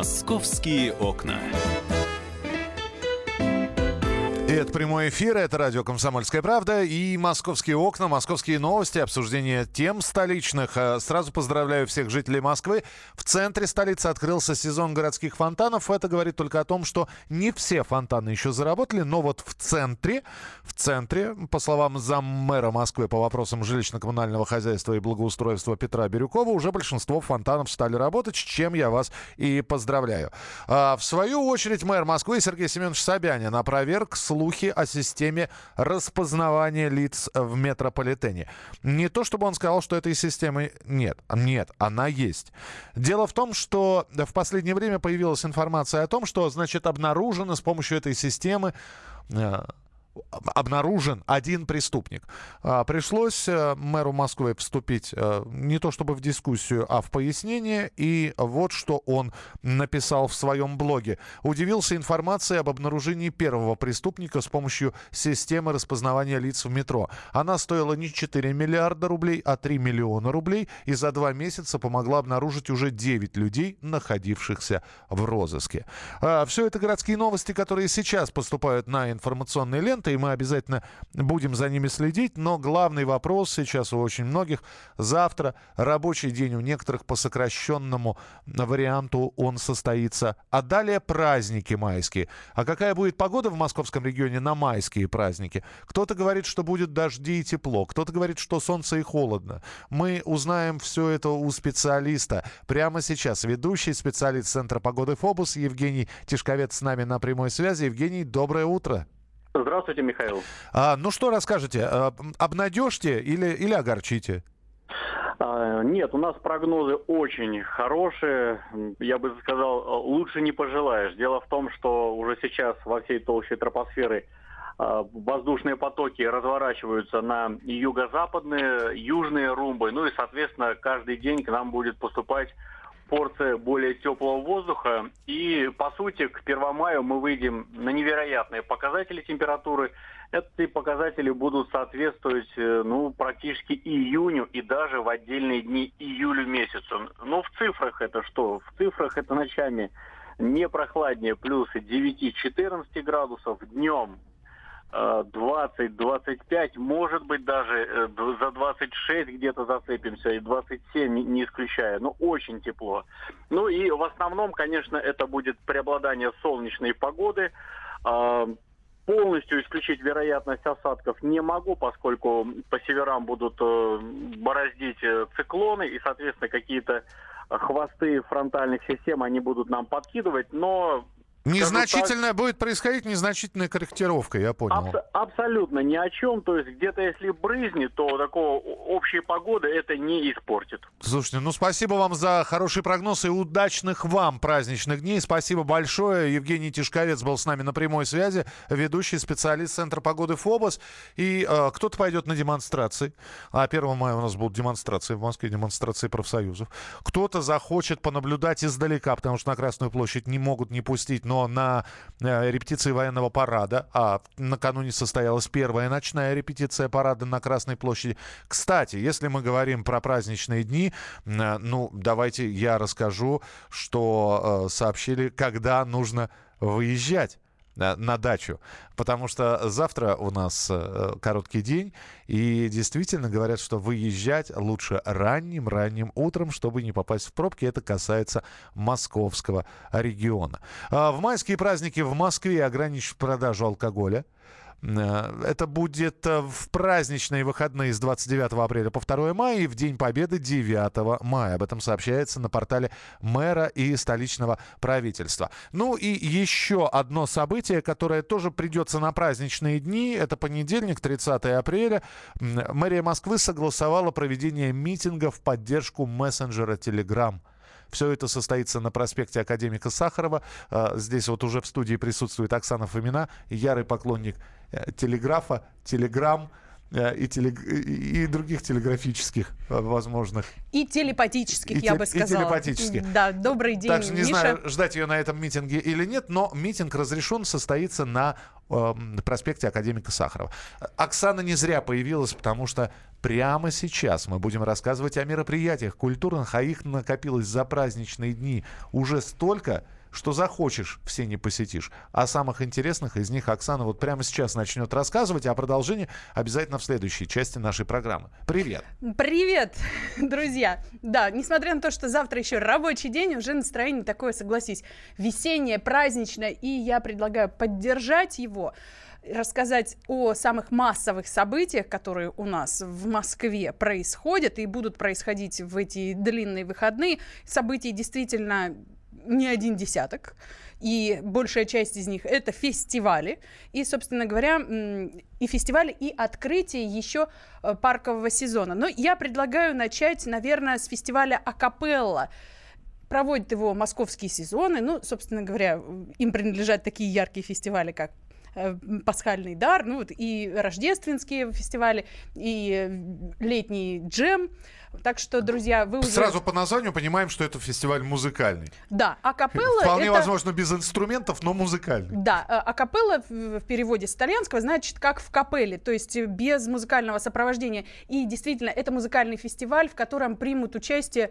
Московские окна. Это прямой эфир, это радио «Комсомольская правда» и «Московские окна», «Московские новости», обсуждение тем столичных. Э, сразу поздравляю всех жителей Москвы. В центре столицы открылся сезон городских фонтанов. Это говорит только о том, что не все фонтаны еще заработали, но вот в центре, в центре, по словам заммэра Москвы по вопросам жилищно-коммунального хозяйства и благоустройства Петра Бирюкова, уже большинство фонтанов стали работать, с чем я вас и поздравляю. А в свою очередь мэр Москвы Сергей Семенович Собянин опроверг слух слухи о системе распознавания лиц в метрополитене. Не то, чтобы он сказал, что этой системы нет. Нет, она есть. Дело в том, что в последнее время появилась информация о том, что, значит, обнаружено с помощью этой системы э, обнаружен один преступник. А, пришлось э, мэру Москвы вступить э, не то чтобы в дискуссию, а в пояснение. И вот что он написал в своем блоге. Удивился информацией об обнаружении первого преступника с помощью системы распознавания лиц в метро. Она стоила не 4 миллиарда рублей, а 3 миллиона рублей. И за два месяца помогла обнаружить уже 9 людей, находившихся в розыске. А, Все это городские новости, которые сейчас поступают на информационные ленты и мы обязательно будем за ними следить. Но главный вопрос сейчас у очень многих. Завтра рабочий день у некоторых по сокращенному варианту он состоится. А далее праздники майские. А какая будет погода в московском регионе на майские праздники? Кто-то говорит, что будет дожди и тепло. Кто-то говорит, что солнце и холодно. Мы узнаем все это у специалиста. Прямо сейчас ведущий специалист Центра погоды ФОБУС Евгений Тишковец с нами на прямой связи. Евгений, доброе утро. Здравствуйте, Михаил. А, ну что расскажете? А, обнадежьте или, или огорчите? А, нет, у нас прогнозы очень хорошие. Я бы сказал, лучше не пожелаешь. Дело в том, что уже сейчас во всей толще тропосферы а, воздушные потоки разворачиваются на юго-западные, южные румбы. Ну и, соответственно, каждый день к нам будет поступать порция более теплого воздуха. И, по сути, к 1 мая мы выйдем на невероятные показатели температуры. Эти показатели будут соответствовать э, ну, практически июню и даже в отдельные дни июлю месяцу. Ну, в цифрах это что? В цифрах это ночами не прохладнее, плюс 9-14 градусов, днем 20-25, может быть даже э, за 26 где-то зацепимся, и 27 не исключая, но очень тепло. Ну и в основном, конечно, это будет преобладание солнечной погоды. А, полностью исключить вероятность осадков не могу, поскольку по северам будут э, бороздить э, циклоны и, соответственно, какие-то хвосты фронтальных систем они будут нам подкидывать, но Незначительная будет происходить незначительная корректировка, я понял. Аб- абсолютно ни о чем. То есть где-то если брызнет, то такого общей погоды это не испортит. Слушайте, ну спасибо вам за хороший прогноз и удачных вам праздничных дней. Спасибо большое. Евгений Тишковец был с нами на прямой связи, ведущий специалист Центра погоды ФОБОС. И э, кто-то пойдет на демонстрации. А 1 мая у нас будут демонстрации в Москве, демонстрации профсоюзов. Кто-то захочет понаблюдать издалека, потому что на Красную площадь не могут не пустить но на э, репетиции военного парада, а накануне состоялась первая ночная репетиция парада на Красной площади. Кстати, если мы говорим про праздничные дни, э, ну, давайте я расскажу, что э, сообщили, когда нужно выезжать на дачу. Потому что завтра у нас э, короткий день, и действительно говорят, что выезжать лучше ранним-ранним утром, чтобы не попасть в пробки. Это касается московского региона. А в майские праздники в Москве ограничат продажу алкоголя. Э, это будет э, в праздничные выходные с 29 апреля по 2 мая и в День Победы 9 мая. Об этом сообщается на портале мэра и столичного правительства. Ну и еще одно событие, которое тоже придется на праздничные дни. Это понедельник, 30 апреля. Мэрия Москвы согласовала проведение митинга в поддержку мессенджера Telegram. Все это состоится на проспекте Академика Сахарова. А, здесь вот уже в студии присутствует Оксана Фомина, ярый поклонник э, телеграфа, телеграмм. Э, и, телег... и других телеграфических э, возможных. И телепатических, и я те... бы сказала. И телепатических. Да, добрый день, Так что не Миша. знаю, ждать ее на этом митинге или нет, но митинг разрешен, состоится на э, проспекте Академика Сахарова. Оксана не зря появилась, потому что прямо сейчас мы будем рассказывать о мероприятиях культурных, а их накопилось за праздничные дни уже столько, что захочешь, все не посетишь. О самых интересных из них Оксана вот прямо сейчас начнет рассказывать, а продолжение обязательно в следующей части нашей программы. Привет! Привет, друзья! Да, несмотря на то, что завтра еще рабочий день, уже настроение такое, согласись, весеннее, праздничное, и я предлагаю поддержать его рассказать о самых массовых событиях, которые у нас в Москве происходят и будут происходить в эти длинные выходные. Событий действительно не один десяток, и большая часть из них это фестивали, и, собственно говоря, и фестивали, и открытие еще э, паркового сезона. Но я предлагаю начать, наверное, с фестиваля Акапелла. Проводят его московские сезоны, ну, собственно говоря, им принадлежат такие яркие фестивали, как пасхальный дар, ну вот и рождественские фестивали, и летний джем. Так что, друзья, вы уже... Сразу по названию понимаем, что это фестиваль музыкальный. Да, акапелла... Вполне это... возможно без инструментов, но музыкальный. Да, э, акапелла в переводе с итальянского значит как в капелле, то есть без музыкального сопровождения. И действительно, это музыкальный фестиваль, в котором примут участие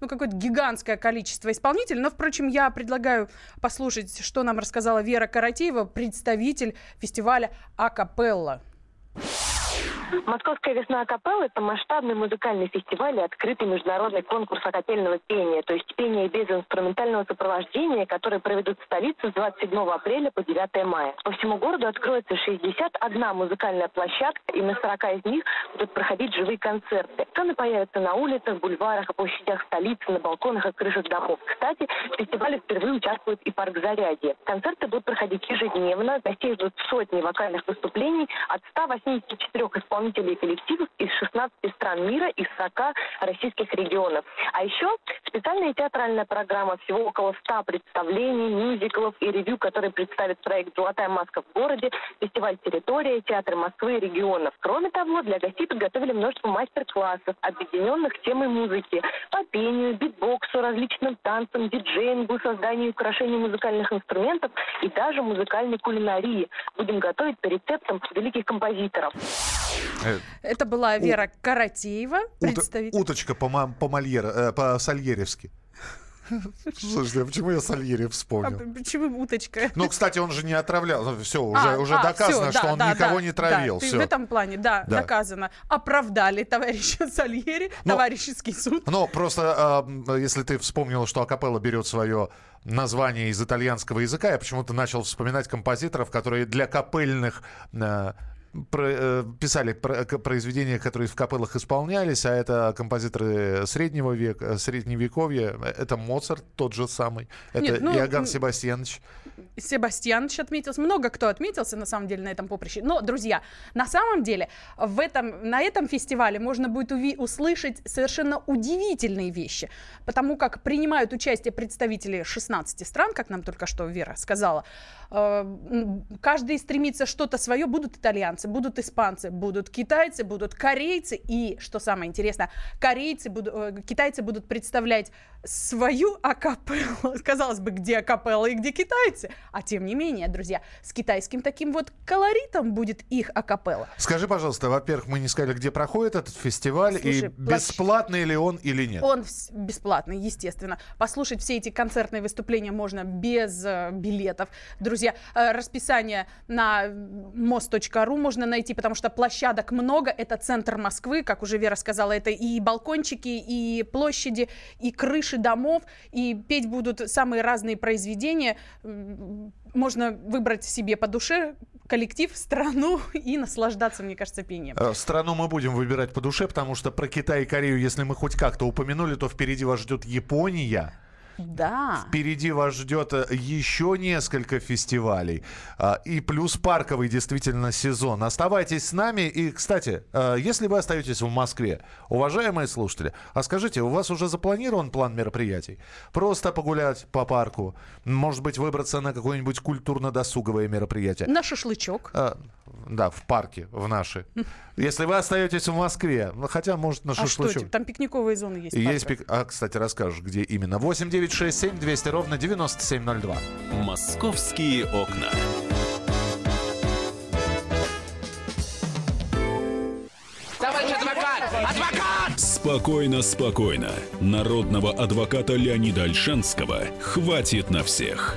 ну, какое-то гигантское количество исполнителей. Но, впрочем, я предлагаю послушать, что нам рассказала Вера Каратеева, представитель фестиваля Акапелла. Московская весна капеллы – это масштабный музыкальный фестиваль и открытый международный конкурс акапельного пения, то есть пение без инструментального сопровождения, который проведут в столице с 27 апреля по 9 мая. По всему городу откроется 61 музыкальная площадка, и на 40 из них будут проходить живые концерты. Сцены появятся на улицах, бульварах и площадях столицы, на балконах и крышах домов. Кстати, в фестивале впервые участвует и парк Зарядье. Концерты будут проходить ежедневно, гостей ждут сотни вокальных выступлений от 184 исполнителей исполнителей и коллективов из 16 стран мира и 40 российских регионов. А еще специальная театральная программа, всего около 100 представлений, мюзиклов и ревью, которые представит проект «Золотая маска в городе», фестиваль «Территория», театр Москвы и регионов. Кроме того, для гостей подготовили множество мастер-классов, объединенных темой музыки, по пению, битбоксу, различным танцам, диджеингу, созданию украшений музыкальных инструментов и даже музыкальной кулинарии. Будем готовить по рецептам великих композиторов. Э, Это была Вера. Каратеева, представитель... Уточка по, э, Сальеревски. Слушайте, а почему я Сальери вспомнил? А почему уточка? Ну, кстати, он же не отравлял. Ну, все, уже, а, уже а, доказано, все, что да, он да, никого да, не травил. Да, все. в этом плане, да, да, доказано. Оправдали товарища Сальери, но, товарищеский суд. Но просто, э, если ты вспомнил, что Акапелла берет свое название из итальянского языка, я почему-то начал вспоминать композиторов, которые для капельных э, писали про, произведения, которые в капеллах исполнялись, а это композиторы среднего века, средневековья. Это Моцарт тот же самый, это Нет, ну, Иоганн Себастьянович. Себастьянович отметился, много кто отметился на самом деле на этом поприще. Но, друзья, на самом деле в этом, на этом фестивале можно будет услышать совершенно удивительные вещи, потому как принимают участие представители 16 стран, как нам только что Вера сказала. Э, каждый стремится что-то свое, будут итальянцы, будут испанцы, будут китайцы, будут корейцы и, что самое интересное, корейцы, будут, э, китайцы будут представлять свою акапеллу. Казалось бы, где акапелла и где китайцы? А тем не менее, друзья, с китайским таким вот колоритом будет их акапелла. Скажи, пожалуйста, во-первых, мы не сказали, где проходит этот фестиваль Слушай, и бесплатный ли он или нет? Он бесплатный, естественно. Послушать все эти концертные выступления можно без э, билетов. Друзья, э, расписание на мост.ру можно найти, потому что площадок много. Это центр Москвы, как уже Вера сказала, это и балкончики, и площади, и крыши домов, и петь будут самые разные произведения можно выбрать себе по душе коллектив, страну и наслаждаться, мне кажется, пением. Э, страну мы будем выбирать по душе, потому что про Китай и Корею, если мы хоть как-то упомянули, то впереди вас ждет Япония. Да. Впереди вас ждет э, еще несколько фестивалей. А, И плюс парковый действительно сезон. Оставайтесь с нами. И, кстати, э, если вы остаетесь в Москве, уважаемые слушатели, а скажите, у вас уже запланирован план мероприятий? Просто погулять по парку, может быть, выбраться на какое-нибудь культурно-досуговое мероприятие. На шашлычок. Да, в парке, в наши. Если вы остаетесь в Москве, ну, хотя, может, на А что, шашлычок. типа, там пикниковые зоны есть. Есть пик... А, кстати, расскажешь, где именно. 8 9 6 7 200 ровно 9702. «Московские окна». Товарищ адвокат! Адвокат! Спокойно, спокойно. Народного адвоката Леонида Альшанского хватит на всех.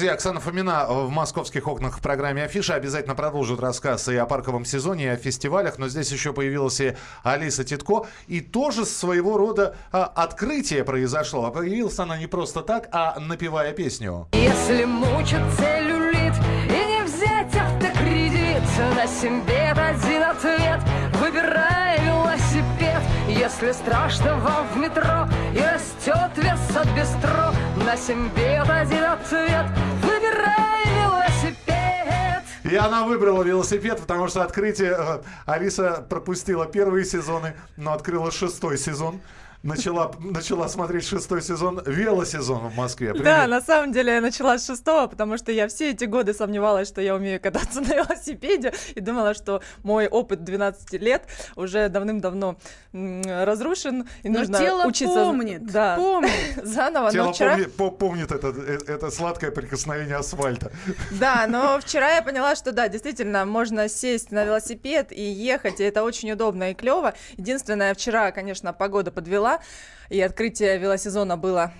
Друзья, Оксана Фомина в московских окнах в программе Афиша обязательно продолжит рассказ и о парковом сезоне, и о фестивалях. Но здесь еще появилась и Алиса Титко. И тоже своего рода а, открытие произошло. А появилась она не просто так, а напевая песню. Если мучит целлюлит и не взять автокредит, на себе один ответ, выбирай. Если страшно вам в метро и растет вес от бистро, на себе один ответ, выбирай велосипед. И она выбрала велосипед, потому что открытие... э, Алиса пропустила первые сезоны, но открыла шестой сезон. Начала, начала смотреть шестой сезон, велосезон в Москве. Да, Привет. на самом деле я начала с шестого, потому что я все эти годы сомневалась, что я умею кататься на велосипеде, и думала, что мой опыт 12 лет уже давным-давно разрушен, и Но нужно тело учиться помнит, да, помнит. заново. Тело но вчера... помни- по- помнит это, э, это сладкое прикосновение асфальта. Да, но вчера я поняла, что да, действительно, можно сесть на велосипед и ехать, и это очень удобно и клево. Единственное, вчера, конечно, погода подвела, и открытие велосезона было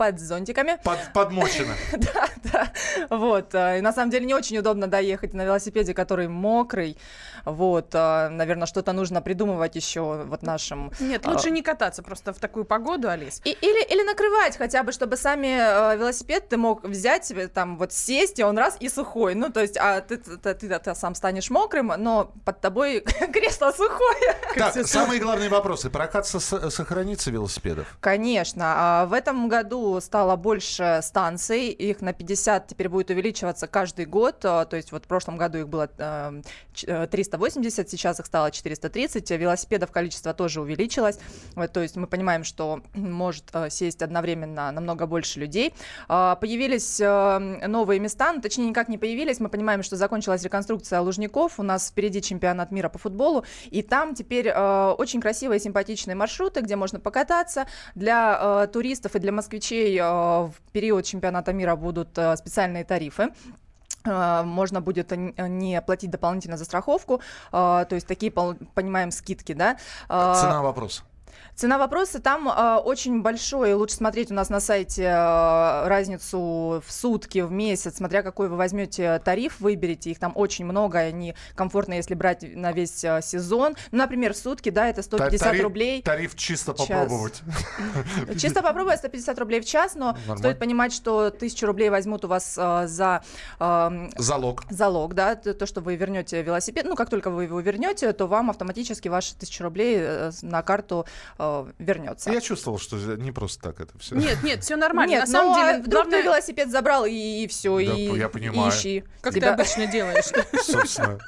под зонтиками. Под, подмочено. Да, да. Вот. а, И на самом деле не очень удобно, да, ехать на велосипеде, который мокрый. Вот. Наверное, что-то нужно придумывать еще вот нашим. Нет, а, лучше не кататься просто в такую погоду, Алис. И- или, или накрывать хотя бы, чтобы сами э, велосипед ты мог взять себе там вот сесть, и он раз и сухой. Ну, то есть, а ты, ты, ты- ты- ты сам станешь мокрым, но под тобой кресло сухое. Так, самые главные вопросы. Прокат со- сохранится велосипедов? Конечно. а В этом году стало больше станций. Их на 50 теперь будет увеличиваться каждый год. а, То есть вот в прошлом году их было э, ч- э, 380, сейчас их стало 430. Велосипедов количество тоже увеличилось. Вот, То есть мы понимаем, что может э, сесть одновременно намного больше людей. А, Появились э, новые места, ну, точнее никак не появились. Мы понимаем, что закончилась реконструкция Лужников. У нас впереди чемпионат мира по футболу. И там теперь э, очень красивые, симпатичные маршруты, где можно покататься. Для э, туристов и для москвичей э, в период чемпионата мира будут э, специальные тарифы. Э, Можно будет не платить дополнительно за страховку, то есть такие, понимаем, скидки, да. Цена вопроса. Цена вопроса там э, очень большой. Лучше смотреть у нас на сайте э, разницу в сутки, в месяц, смотря какой вы возьмете тариф, выберете. Их там очень много, они комфортно, если брать на весь э, сезон. Ну, например, в сутки, да, это 150 Тариф- рублей. Тариф чисто Час. попробовать. Чисто попробовать 150 рублей в час, но Нормально. стоит понимать, что 1000 рублей возьмут у вас э, за э, Залог. залог, да, то, что вы вернете велосипед. Ну, как только вы его вернете, то вам автоматически ваши 1000 рублей э, на карту э, вернется. Я чувствовал, что не просто так это все. Нет, нет, все нормально. Нет, На самом ну, а деле, вдруг главное, ты велосипед забрал и, все, Да, и, я и понимаю. ищи. как ты себя. обычно делаешь. Собственно.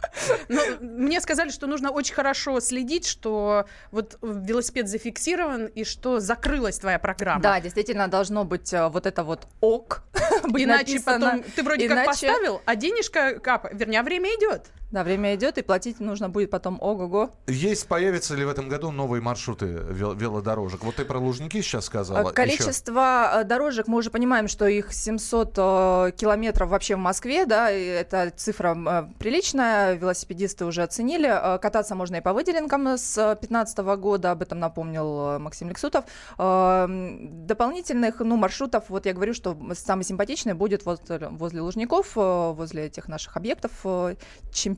Ну, мне сказали, что нужно очень хорошо следить, что вот велосипед зафиксирован и что закрылась твоя программа. Да, действительно, должно быть э, вот это вот ок. Иначе потом ты вроде как поставил, а денежка капает. Вернее, время идет. Да, время идет, и платить нужно будет потом ого-го. Есть, появятся ли в этом году новые маршруты вел- велодорожек? Вот ты про Лужники сейчас сказала. А Количество э, дорожек, мы уже понимаем, что их 700 э, километров вообще в Москве, да, и это цифра э, приличная, велосипедисты уже оценили. Э, Кататься можно и по выделенкам с 2015 года, об этом напомнил э, Максим Лексутов. Э, Дополнительных, ну, маршрутов, вот я говорю, что самый симпатичный будет возле, возле Лужников, э, возле этих наших объектов э,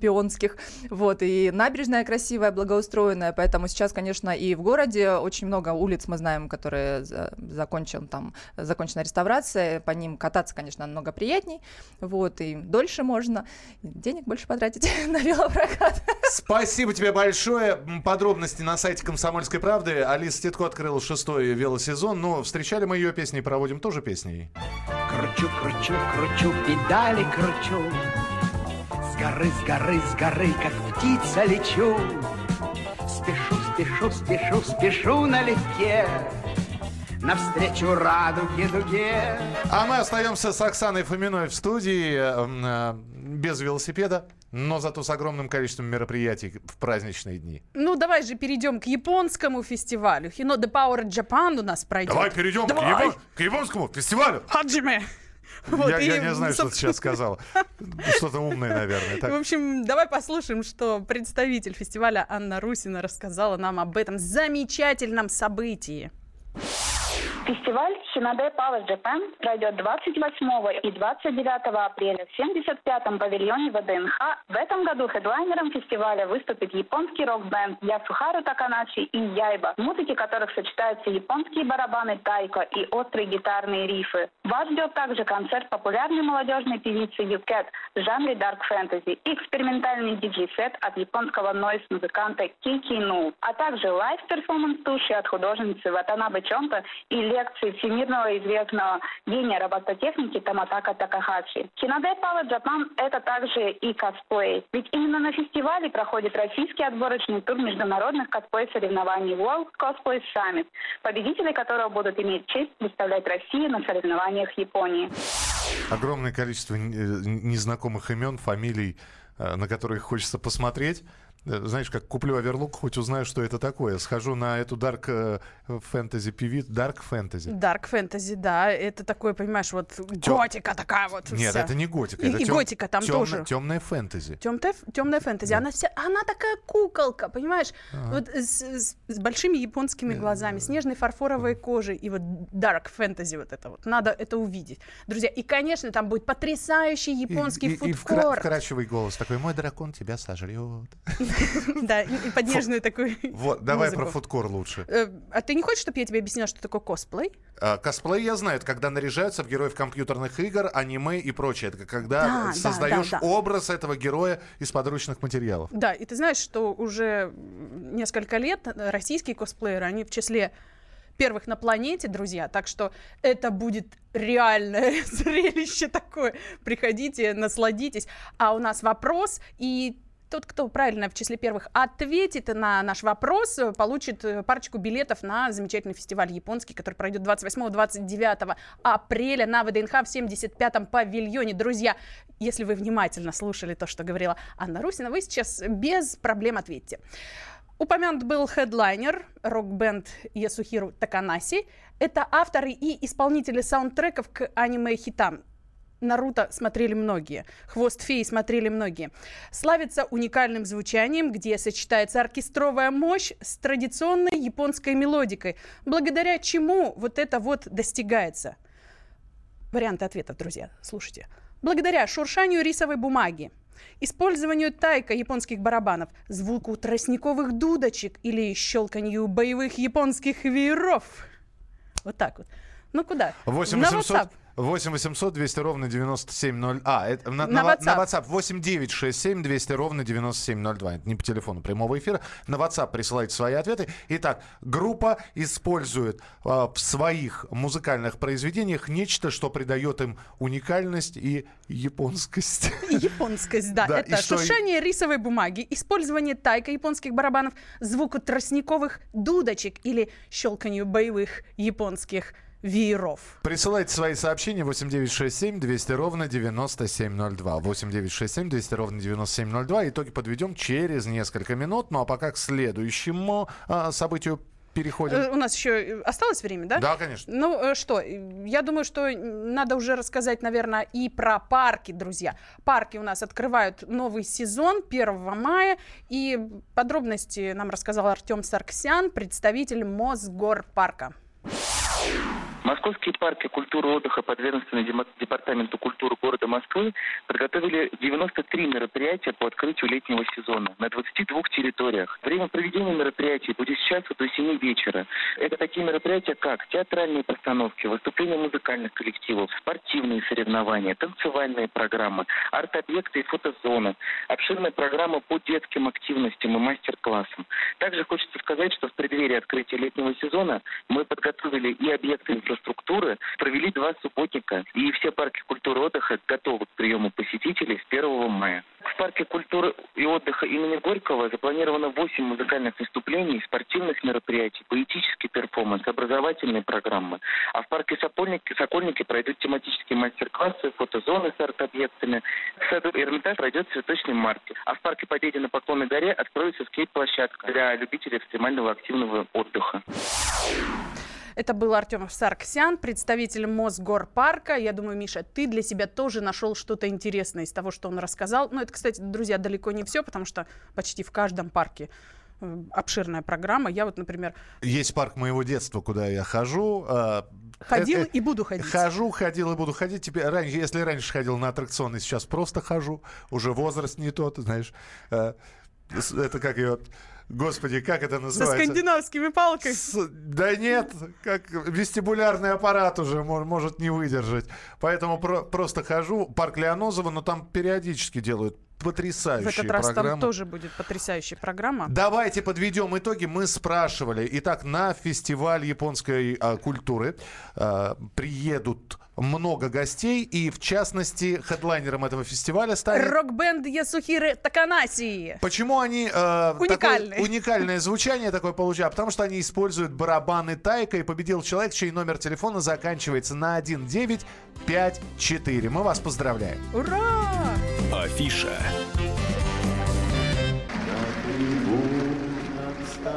чемпионских. Вот, и набережная красивая, благоустроенная, поэтому сейчас, конечно, и в городе очень много улиц мы знаем, которые закончен, там, закончена реставрация, по ним кататься, конечно, намного приятней, вот, и дольше можно, денег больше потратить на велопрокат. Спасибо тебе большое. Подробности на сайте «Комсомольской правды». Алиса Титко открыла шестой велосезон, но встречали мы ее песни и проводим тоже песней. Кручу, кручу, кручу, педали кручу, горы, с горы, с горы, как птица лечу. Спешу, спешу, спешу, спешу налегке, навстречу радуге дуге. А мы остаемся с Оксаной Фоминой в студии э, без велосипеда, но зато с огромным количеством мероприятий в праздничные дни. Ну, давай же перейдем к японскому фестивалю. Hino The Power Japan у нас пройдет. Давай перейдем Давай. К, япон... к японскому фестивалю. Хаджиме. Вот, я, и, я не знаю, собственно... что ты сейчас сказал. Что-то умное, наверное. Так. В общем, давай послушаем, что представитель фестиваля Анна Русина рассказала нам об этом замечательном событии. Фестиваль Синаде Power Japan пройдет 28 и 29 апреля в 75-м павильоне ВДНХ. В этом году хедлайнером фестиваля выступит японский рок-бенд Ясухару Таканаши и Яйба, в музыке которых сочетаются японские барабаны тайко и острые гитарные рифы. Вас ждет также концерт популярной молодежной певицы Юкет в жанре Dark Fantasy и экспериментальный диджей-сет от японского нойс-музыканта Кики Ну, а также лайв-перформанс туши от художницы Ватанабе Чонта и лекции всемирного известного гения робототехники Таматака Такахачи. Hinode Power Japan – это также и косплей. Ведь именно на фестивале проходит российский отборочный тур международных косплей-соревнований World Cosplay Summit, победители которого будут иметь честь представлять Россию на соревнованиях Японии. Огромное количество незнакомых имен, фамилий, э, на которые хочется посмотреть. Э, знаешь, как куплю оверлук, хоть узнаю, что это такое. Схожу на эту dark фэнтези певит, dark фэнтези. Dark фэнтези, да, это такое, понимаешь, вот Тем... готика такая вот. Нет, вся. это не готика, и, это и тем... готика там темная, тоже. Темная фэнтези. Темная, темная фэнтези, да. она вся, она такая куколка, понимаешь, ага. вот с, с, с большими японскими глазами, с нежной фарфоровой кожей и вот dark фэнтези вот это вот, надо это увидеть, друзья. И, конечно, там будет потрясающий японский и, фудкорт. И, и вкра- вкрадчивый голос такой, мой дракон тебя сожрет. Да, под нежную такую Вот, давай про фудкор лучше. Э, а ты не хочешь, чтобы я тебе объясняла, что такое косплей? А, косплей я знаю, это когда наряжаются в героев компьютерных игр, аниме и прочее. Это когда создаешь образ этого героя из подручных материалов. Да, и ты знаешь, что уже несколько лет российские косплееры, они в числе первых на планете, друзья. Так что это будет реальное зрелище такое. Приходите, насладитесь. А у нас вопрос, и тот, кто правильно в числе первых ответит на наш вопрос, получит э, парочку билетов на замечательный фестиваль японский, который пройдет 28-29 апреля на ВДНХ в 75-м павильоне. Друзья, если вы внимательно слушали то, что говорила Анна Русина, вы сейчас без проблем ответите. Упомянут был хедлайнер, рок-бенд Ясухиру Таканаси. Это авторы и исполнители саундтреков к аниме-хитам. Наруто смотрели многие, Хвост феи смотрели многие. Славится уникальным звучанием, где сочетается оркестровая мощь с традиционной японской мелодикой, благодаря чему вот это вот достигается. Варианты ответов, друзья, слушайте. Благодаря шуршанию рисовой бумаги, использованию тайка японских барабанов, звуку тростниковых дудочек или щелканью боевых японских вееров. Вот так вот. Ну куда? 8 На WhatsApp. 8 800 200 ровно 9702. А, это на, на, WhatsApp. на WhatsApp 8 967 200 ровно 9702. Это не по телефону прямого эфира. На WhatsApp присылайте свои ответы. Итак, группа использует э, в своих музыкальных произведениях нечто, что придает им уникальность и японскость. Японскость, да. да это шуршание что... рисовой бумаги, использование тайка японских барабанов, звуку тростниковых дудочек или щелканью боевых японских вееров. Присылайте свои сообщения 8967 200 ровно 9702. 8967 200 ровно 9702. Итоги подведем через несколько минут. Ну а пока к следующему а, событию переходим. Э, у нас еще э, осталось время, да? Да, конечно. Ну э, что, я думаю, что надо уже рассказать, наверное, и про парки, друзья. Парки у нас открывают новый сезон 1 мая, и подробности нам рассказал Артем Сарксян, представитель Мосгорпарка. Московские парки культуры отдыха, подведомственные Департаменту культуры города Москвы, подготовили 93 мероприятия по открытию летнего сезона на 22 территориях. Время проведения мероприятий будет с часу до 7 вечера. Это такие мероприятия, как театральные постановки, выступления музыкальных коллективов, спортивные соревнования, танцевальные программы, арт-объекты и фотозоны, обширная программа по детским активностям и мастер-классам. Также хочется сказать, что в преддверии открытия летнего сезона мы подготовили и объекты инфраструктуры, провели два субботника, и все парки культуры и отдыха готовы к приему посетителей с 1 мая. В парке культуры и отдыха имени Горького запланировано 8 музыкальных выступлений, спортивных мероприятий, поэтический перформанс, образовательные программы. А в парке Сокольники, Сокольники пройдут тематические мастер-классы, фотозоны с арт-объектами. В саду Эрмитаж пройдет цветочный маркет. А в парке Победы на Поклонной горе откроется скейт-площадка для любителей экстремального активного отдыха. Это был Артем Сарксян, представитель Мосгорпарка. Я думаю, Миша, ты для себя тоже нашел что-то интересное из того, что он рассказал. Ну, это, кстати, друзья, далеко не все, потому что почти в каждом парке э, обширная программа. Я вот, например, Есть парк моего детства, куда я хожу. а, ходил э, э, и буду ходить. Хожу, ходил и буду ходить. Теперь, раньше, если раньше ходил на аттракционы, сейчас просто хожу. Уже возраст не тот, знаешь. Это как ее... Господи, как это Со называется? скандинавскими палками. С- Да нет, как вестибулярный аппарат уже мо- может не выдержать. Поэтому про- просто хожу. Парк Леонозова, но там периодически делают В потрясающие этот раз программы. там тоже будет потрясающая программа. Давайте подведем итоги. Мы спрашивали. Итак, на фестиваль японской а, культуры а, приедут много гостей, и в частности хедлайнером этого фестиваля станет... Рок-бенд Ясухиры Таканаси. Почему они э, Уникальные. такое уникальное звучание такое получают? Потому что они используют барабаны Тайка, и победил человек, чей номер телефона заканчивается на 1954. Мы вас поздравляем. Ура! Афиша.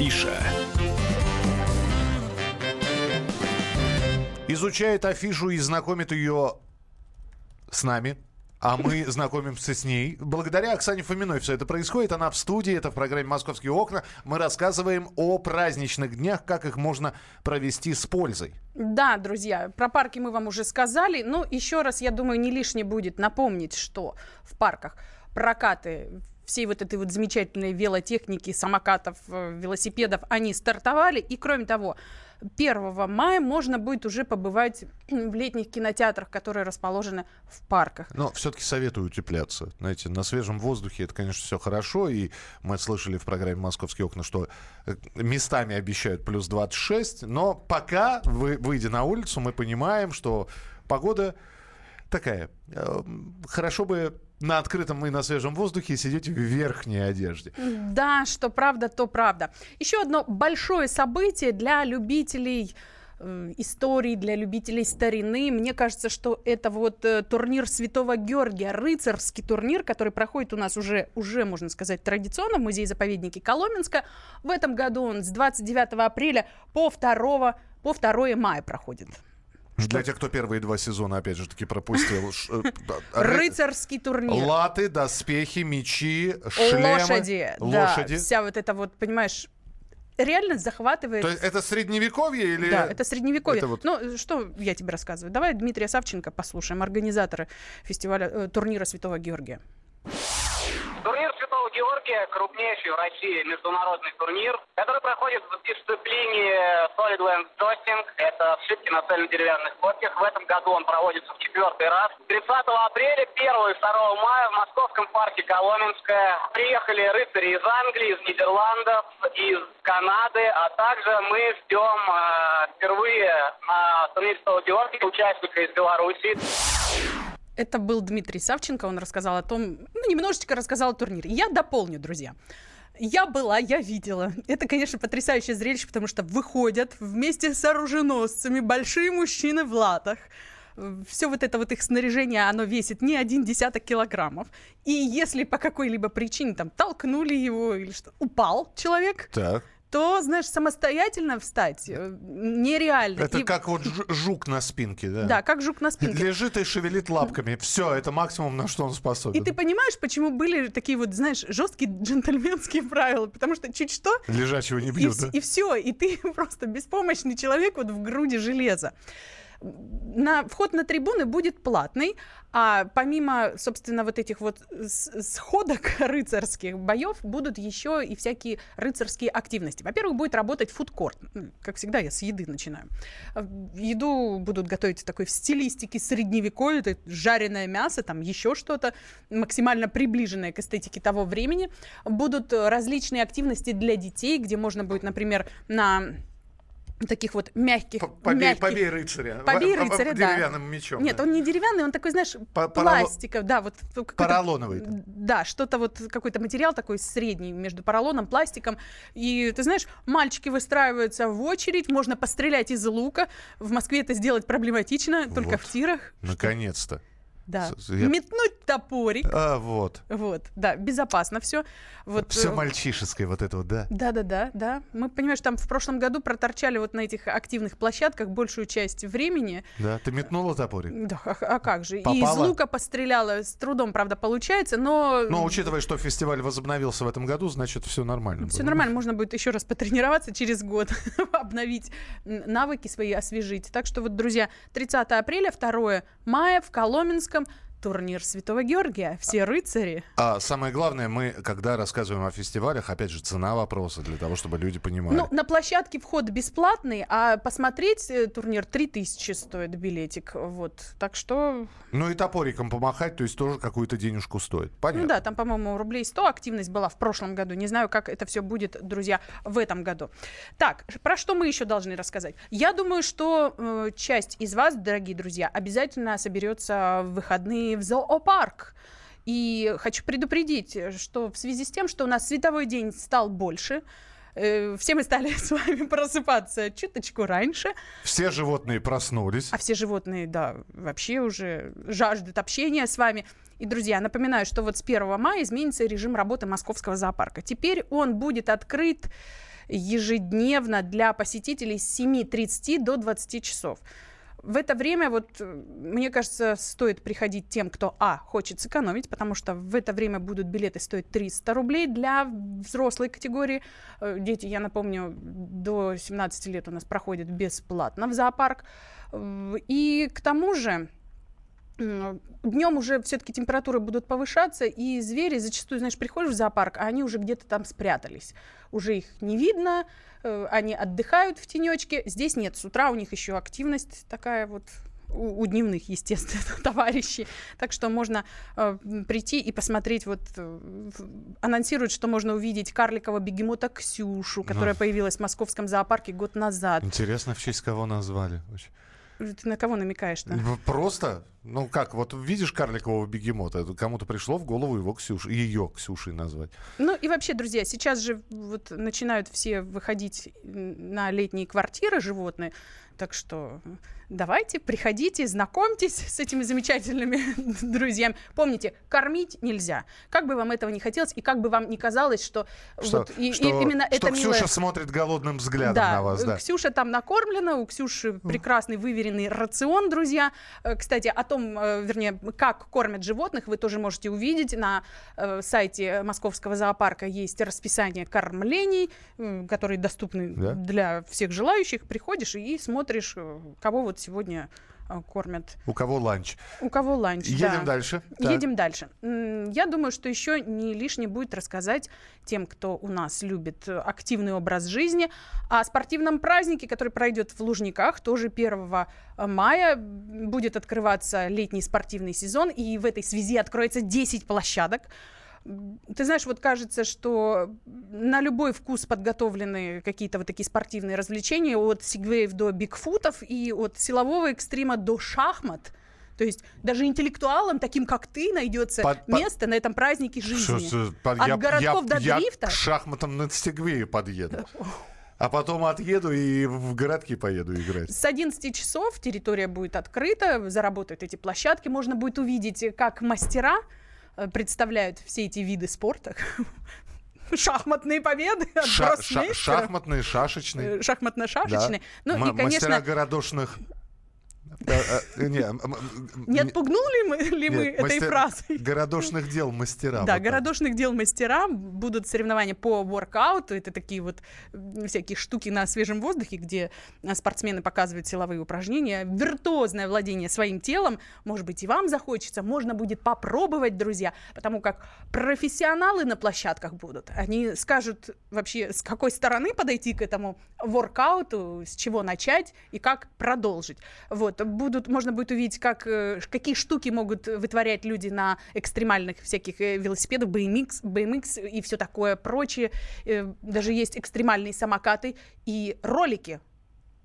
Афиша. Изучает афишу и знакомит ее с нами. А мы знакомимся с ней. Благодаря Оксане Фоминой все это происходит. Она в студии, это в программе «Московские окна». Мы рассказываем о праздничных днях, как их можно провести с пользой. Да, друзья, про парки мы вам уже сказали. Но еще раз, я думаю, не лишне будет напомнить, что в парках прокаты всей вот этой вот замечательной велотехники, самокатов, э, велосипедов, они стартовали. И кроме того, 1 мая можно будет уже побывать в летних кинотеатрах, которые расположены в парках. Но все-таки советую утепляться. Знаете, на свежем воздухе это, конечно, все хорошо. И мы слышали в программе «Московские окна», что э, местами обещают плюс 26. Но пока, вы, выйдя на улицу, мы понимаем, что погода такая. Э, Хорошо бы на открытом и на свежем воздухе сидеть в верхней одежде. Да, что правда, то правда. Еще одно большое событие для любителей э, истории, для любителей старины. Мне кажется, что это вот э, турнир Святого Георгия, рыцарский турнир, который проходит у нас уже, уже, можно сказать, традиционно в музее-заповеднике Коломенска. В этом году он с 29 апреля по 2, по 2 мая проходит. Для тех, кто первые два сезона, опять же таки, пропустил. э, ры- Рыцарский турнир. Латы, доспехи, мечи, шлемы. Лошади, Лошади. да, вся вот эта вот, понимаешь, реально захватывает. То есть это средневековье или... Да, это средневековье. Это вот- Ну, что я тебе рассказываю? Давай Дмитрия Савченко послушаем, организатора фестиваля, э, турнира Святого Георгия. Турнир Святого Георгия – крупнейший в России международный турнир, который проходит в дисциплине Solidland Jousting. Это вшивки на цельнодеревянных копьях. В этом году он проводится в четвертый раз. 30 апреля, 1 и 2 мая в московском парке Коломенское приехали рыцари из Англии, из Нидерландов, из Канады, а также мы ждем э, впервые на турнире Святого Георгия участника из Беларуси. Это был Дмитрий Савченко, он рассказал о том, ну, немножечко рассказал о турнире. Я дополню, друзья. Я была, я видела. Это, конечно, потрясающее зрелище, потому что выходят вместе с оруженосцами большие мужчины в латах. Все вот это вот их снаряжение, оно весит не один десяток килограммов. И если по какой-либо причине там толкнули его или что, упал человек, Так. То, знаешь, самостоятельно встать э, нереально. Это И- как вот жу- жук на спинке, да? Да, как жук на спинке. Лежит и шевелит лапками. Все, это максимум, на что он способен. И ты понимаешь, почему были такие вот, знаешь, жесткие джентльменские правила? Потому что чуть что, Лежачего не и, бьют, вс- да? и все, и ты просто беспомощный человек вот в груди железа. На, вход на трибуны будет платный, а помимо, собственно, вот этих вот сходок рыцарских боев будут еще и всякие рыцарские активности. Во-первых, будет работать фудкорт. Как всегда, я с еды начинаю. А, Еду будут готовить такой в стилистике средневековья, это жареное мясо, там еще что-то, максимально приближенное к эстетике того времени. Будут э, различные активности для детей, где можно будет, например, на таких вот мягких... Побей, мягких- побей рыцаря. Побей рыцаря, да. Деревянным мечом. Нет, да. он не деревянный, он такой, знаешь, По- пластиков, да, вот Поролоновый. Да, что-то вот, какой-то материал такой средний между поролоном, пластиком. И, ты знаешь, мальчики выстраиваются в очередь, можно пострелять из лука. В Москве это сделать проблематично, только Вот. в тирах. Наконец-то. Да. Я- Метнуть топорик. А, вот. Вот, да, безопасно все. Вот, Все э, мальчишеское вот это вот, да. да, да, да, да. Мы, понимаешь, там в прошлом году проторчали вот на этих активных площадках большую часть времени. Да, ты метнула топорик? Да, а, а как же? И из Попала? лука постреляла. С трудом, правда, получается, но... Но учитывая, что фестиваль возобновился в этом году, значит, все нормально. Все было. нормально, можно будет еще раз потренироваться через год, обновить навыки свои, освежить. Так что вот, друзья, 30 апреля, 2 мая в Коломенском турнир Святого Георгия. Все рыцари. А самое главное, мы, когда рассказываем о фестивалях, опять же, цена вопроса, для того, чтобы люди понимали. Ну, на площадке вход бесплатный, а посмотреть э, турнир 3000 стоит билетик. Вот. Так что, Ну и топориком помахать, то есть тоже какую-то денежку стоит. Понятно. ну да, там, по-моему, рублей 100 активность была в прошлом году. Не знаю, как это все будет, друзья, в этом году. Так, про что мы еще должны рассказать? Я думаю, что э, часть из вас, дорогие друзья, обязательно соберется в выходные в зоопарк. И хочу предупредить, что в связи с тем, что у нас световой день стал больше, э, все мы стали с вами просыпаться чуточку раньше, Все животные проснулись. а все животные, да, вообще уже жаждут общения с вами. И, друзья, напоминаю, что вот с 1 мая изменится режим работы московского зоопарка. Теперь он будет открыт ежедневно для посетителей с 7.30 до 20 часов. В это время, вот, э, мне кажется, стоит приходить тем, кто, а, хочет сэкономить, потому что в это время будут билеты стоить 300 рублей для взрослой категории. Э, Дети, я напомню, до 17 лет у нас проходят бесплатно в зоопарк. Э, И к тому же, днем уже все-таки температуры будут повышаться, и звери зачастую, знаешь, приходишь в зоопарк, а они уже где-то там спрятались. Уже их не видно, э, они отдыхают в тенечке. Здесь нет, с утра у них еще активность такая вот у, у дневных, естественно, товарищей. Так что можно э, прийти и посмотреть, вот э, анонсируют, что можно увидеть карликового бегемота Ксюшу, которая Ну. появилась в московском зоопарке год назад. Интересно, в честь кого назвали. Ты на кого намекаешь-то? Просто, ну как, вот видишь карликового бегемота, кому-то пришло в голову его Ксюш, ее Ксюшей назвать. Ну и вообще, друзья, сейчас же вот начинают все выходить на летние квартиры животные, так что давайте, приходите, знакомьтесь с этими замечательными друзьями. Помните, кормить нельзя. Как бы вам этого не хотелось, и как бы вам не казалось, что, Что, вот и, и что- именно что это Ксюша милое... смотрит голодным взглядом Да, на вас, да. Ксюша там накормлена, у Ксюши прекрасный выверенный рацион, друзья. Э, Кстати, о том, э, вернее, как кормят животных, вы тоже можете увидеть на э, сайте Московского зоопарка есть расписание кормлений, м, которые доступны Да? для всех желающих. Приходишь и смотришь, э, кого вот сегодня э, кормят. У кого ланч? У кого ланч, Едем да. дальше. Так. Едем дальше. М, Я думаю, что еще не лишне будет рассказать тем, кто у нас любит э, активный образ жизни, о спортивном празднике, который пройдет в Лужниках, тоже 1 мая будет открываться летний спортивный сезон, и в этой связи откроется 10 площадок. Ты знаешь, вот кажется, что на любой вкус подготовлены какие-то вот такие спортивные развлечения от сигвеев до бигфутов и от силового экстрима до шахмат. То есть даже интеллектуалам, таким как ты, найдется Под- под- место на этом празднике жизни. Что- под- От я- городков я- до я дрифта. к шахматам на Стегвее подъеду. А потом отъеду и в городки поеду играть. С 11 часов территория будет открыта, заработают эти площадки, можно будет увидеть, как мастера представляют все эти виды спорта. Шахматные победы от Ша- ша- шахматные, шашечные. Э, Шахматно-шашечные. Да. Ну М- и, конечно, Мастера городошных... Э, э, не, отпугнул ли мы, этой фразой? Городошных дел мастера. Да, городошных дел мастера будут соревнования по воркауту. Это такие вот всякие штуки на свежем воздухе, где а, спортсмены показывают силовые упражнения. Виртуозное владение своим телом. Может быть, и вам захочется. Можно будет попробовать, друзья. Потому как профессионалы на площадках будут. Они скажут вообще, с какой стороны подойти к этому воркауту, с чего начать и как продолжить. Вот. Будут, можно будет увидеть, как, э, какие штуки могут вытворять люди на экстремальных всяких э, велосипедах, BMX, BMX и все такое прочее. Э, Даже есть экстремальные самокаты и ролики.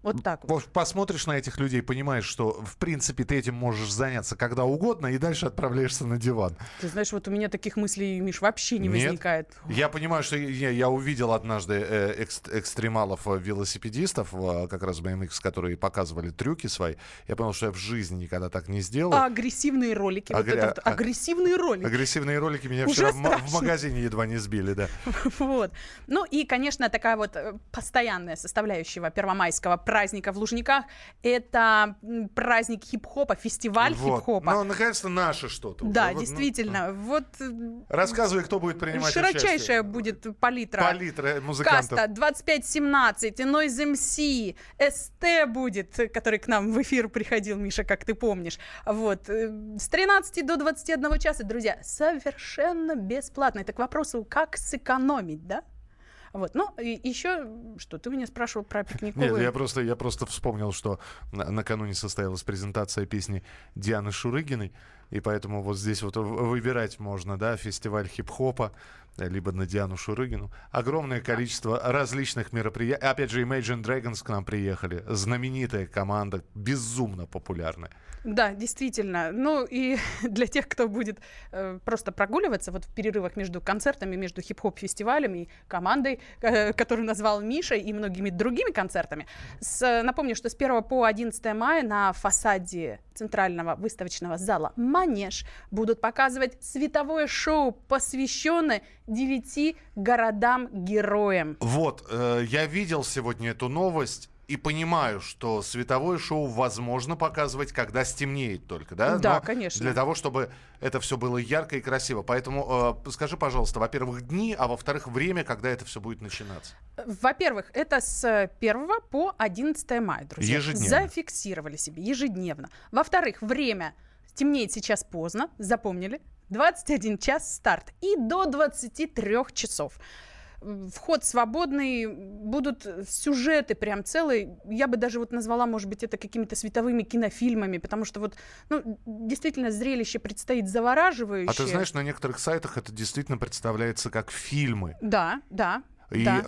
Вот так вот. Вот посмотришь на этих людей, понимаешь, что в принципе ты этим можешь заняться когда угодно, и дальше отправляешься на диван. Ты знаешь, вот у меня таких мыслей, Миш, вообще не Нет? возникает. Я понимаю, что я, я увидел однажды э, экс- экстремалов э, велосипедистов, э, как раз BMX, которые показывали трюки свои. Я понял, что я в жизни никогда так не сделаю. А агрессивные ролики. вот Агре- это вот а- агрессивные ролики. Агрессивные ролики меня Уже вчера в, в магазине едва не сбили, да. Вот. Ну и, конечно, такая вот э, постоянная составляющая первомайского праздника в Лужниках — это праздник хип-хопа, фестиваль Вот. хип-хопа. Ну, наконец-то наше что-то. Да, уже. Вот, ну, действительно. Вот э, Рассказывай, кто будет принимать широчайшая участие. будет палитра. Палитра музыкантов. Каста 2517, Noise MC, СТ будет, который к нам в эфир приходил, Миша, как ты помнишь. Вот. э, С 13 до 21 часа, друзья, совершенно бесплатно. Это к вопросу, как сэкономить, да? Вот. Ну, и еще, что ты меня спрашивал про пикниковые... Нет, я просто, я просто вспомнил, что на- накануне состоялась презентация песни Дианы Шурыгиной, и поэтому вот здесь вот выбирать можно, да, фестиваль хип-хопа, э, либо на Диану Шурыгину. Огромное количество различных мероприятий. Опять же, Imagine Dragons к нам приехали. Знаменитая команда, безумно популярная. Да, действительно. Ну и для тех, кто будет э, просто прогуливаться вот в перерывах между концертами, между хип-хоп-фестивалем и командой, э, которую назвал Миша, и многими другими концертами. С, напомню, что с 1 по 11 мая на фасаде центрального выставочного зала «Манеж» будут показывать световое шоу, посвященное девяти городам-героям. Вот, э, я видел сегодня эту новость. И понимаю, что световое шоу возможно показывать, когда стемнеет только, да? Да, Но конечно. Для того, чтобы это все было ярко и красиво. Поэтому э, скажи, пожалуйста, во-первых, дни, а во-вторых, время, когда это все будет начинаться. Во-первых, это с 1 по 11 мая, друзья. Ежедневно. Зафиксировали себе ежедневно. Во-вторых, время темнеет сейчас поздно, запомнили. 21 час старт и до 23 часов. Вход свободный, будут сюжеты прям целые. Я бы даже вот назвала, может быть, это какими-то световыми кинофильмами, потому что вот, ну, действительно, зрелище предстоит завораживающее. А ты знаешь, на некоторых сайтах это действительно представляется как фильмы. Да, да. И да.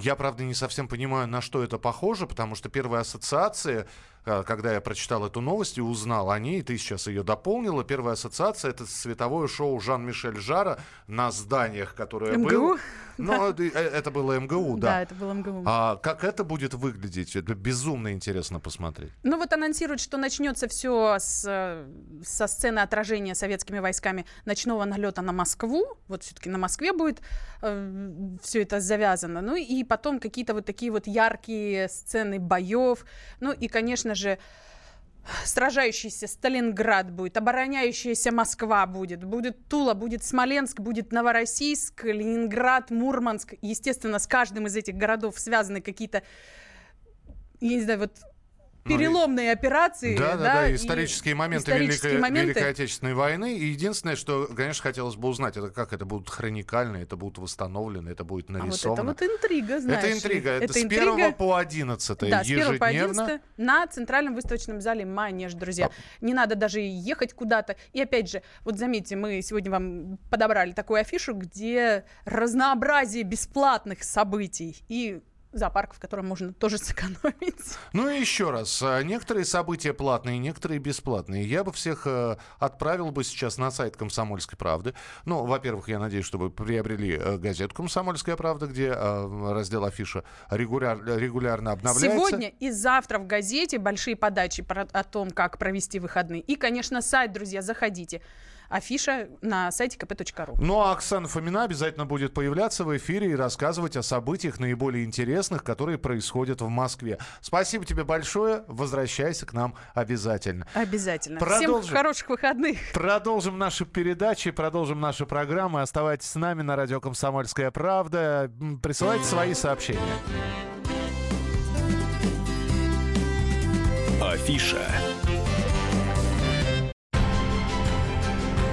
я, правда, не совсем понимаю, на что это похоже, потому что первая ассоциация, когда я прочитал эту новость и узнал о ней, ты сейчас ее дополнила, первая ассоциация — это световое шоу Жан-Мишель Жара на зданиях, которое МГУ? было. Ну, это, э, это было МГУ, да. Да, это было МГУ. А как это будет выглядеть? Это безумно интересно посмотреть. Ну вот анонсируют, что начнется все с, э, со сцены отражения советскими войсками ночного налета на Москву. Вот все-таки на Москве будет все это завязано. Ну и потом какие-то вот такие вот яркие сцены боев. Ну и, конечно же, сражающийся Сталинград будет, обороняющаяся Москва будет, будет Тула, будет Смоленск, будет Новороссийск, Ленинград, Мурманск. Естественно, с каждым из этих городов связаны какие-то, я не знаю, вот Ну, и- переломные операции. Да, да, да, и исторические моменты, исторические Великой, моменты. Великой Отечественной войны. И единственное, что, конечно, хотелось бы узнать, это как это будут хроникально, это будут восстановлены, это будет А вот нарисовано. это вот интрига, знаешь. Это интрига. Это, с интрига. 1 по 11 Да, с 1 по ежедневно. 11 на центральном выставочном зале «Манеж», друзья. А Не надо даже ехать куда-то. И опять же, вот заметьте, мы сегодня вам подобрали такую афишу, где разнообразие бесплатных событий. И зоопарк, в котором можно тоже сэкономить. Ну и еще раз, а, некоторые события платные, некоторые бесплатные. Я бы всех э, отправил бы сейчас на сайт «Комсомольской правды». Ну, во-первых, я надеюсь, что вы приобрели э, газету «Комсомольская правда», где э, раздел афиша регуляр, регулярно обновляется. Сегодня и завтра в газете большие подачи про, о том, как провести выходные. И, конечно, сайт, друзья, заходите афиша на сайте kp.ru. Ну а Оксана Фомина обязательно будет появляться в эфире и рассказывать о событиях наиболее интересных, которые происходят в Москве. Спасибо тебе большое. Возвращайся к нам обязательно. Обязательно. Продолжим, Всем хороших выходных. Продолжим наши передачи, продолжим наши программы. Оставайтесь с нами на радио «Комсомольская правда». Присылайте свои сообщения. Афиша.